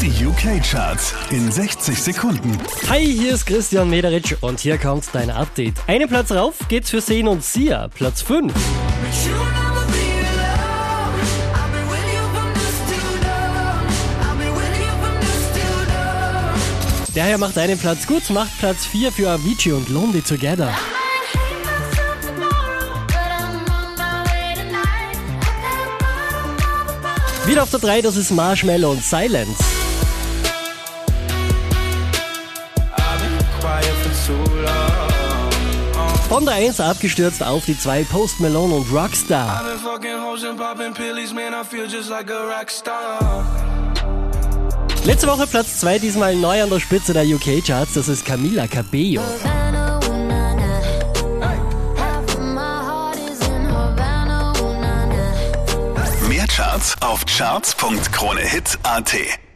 Die UK-Charts in 60 Sekunden. Hi, hier ist Christian Mederitsch und hier kommt dein Update. Einen Platz rauf geht's für Seen und Sia, Platz 5. Der hier macht einen Platz gut, macht Platz 4 für Avicii und Lonely Together. Wieder auf der 3, das ist Marshmallow und Silence. Von der 1 abgestürzt auf die 2 Post Malone und Rockstar. Letzte Woche Platz 2, diesmal neu an der Spitze der UK Charts, das ist Camila Cabello. Mehr Charts auf charts.kronehit.at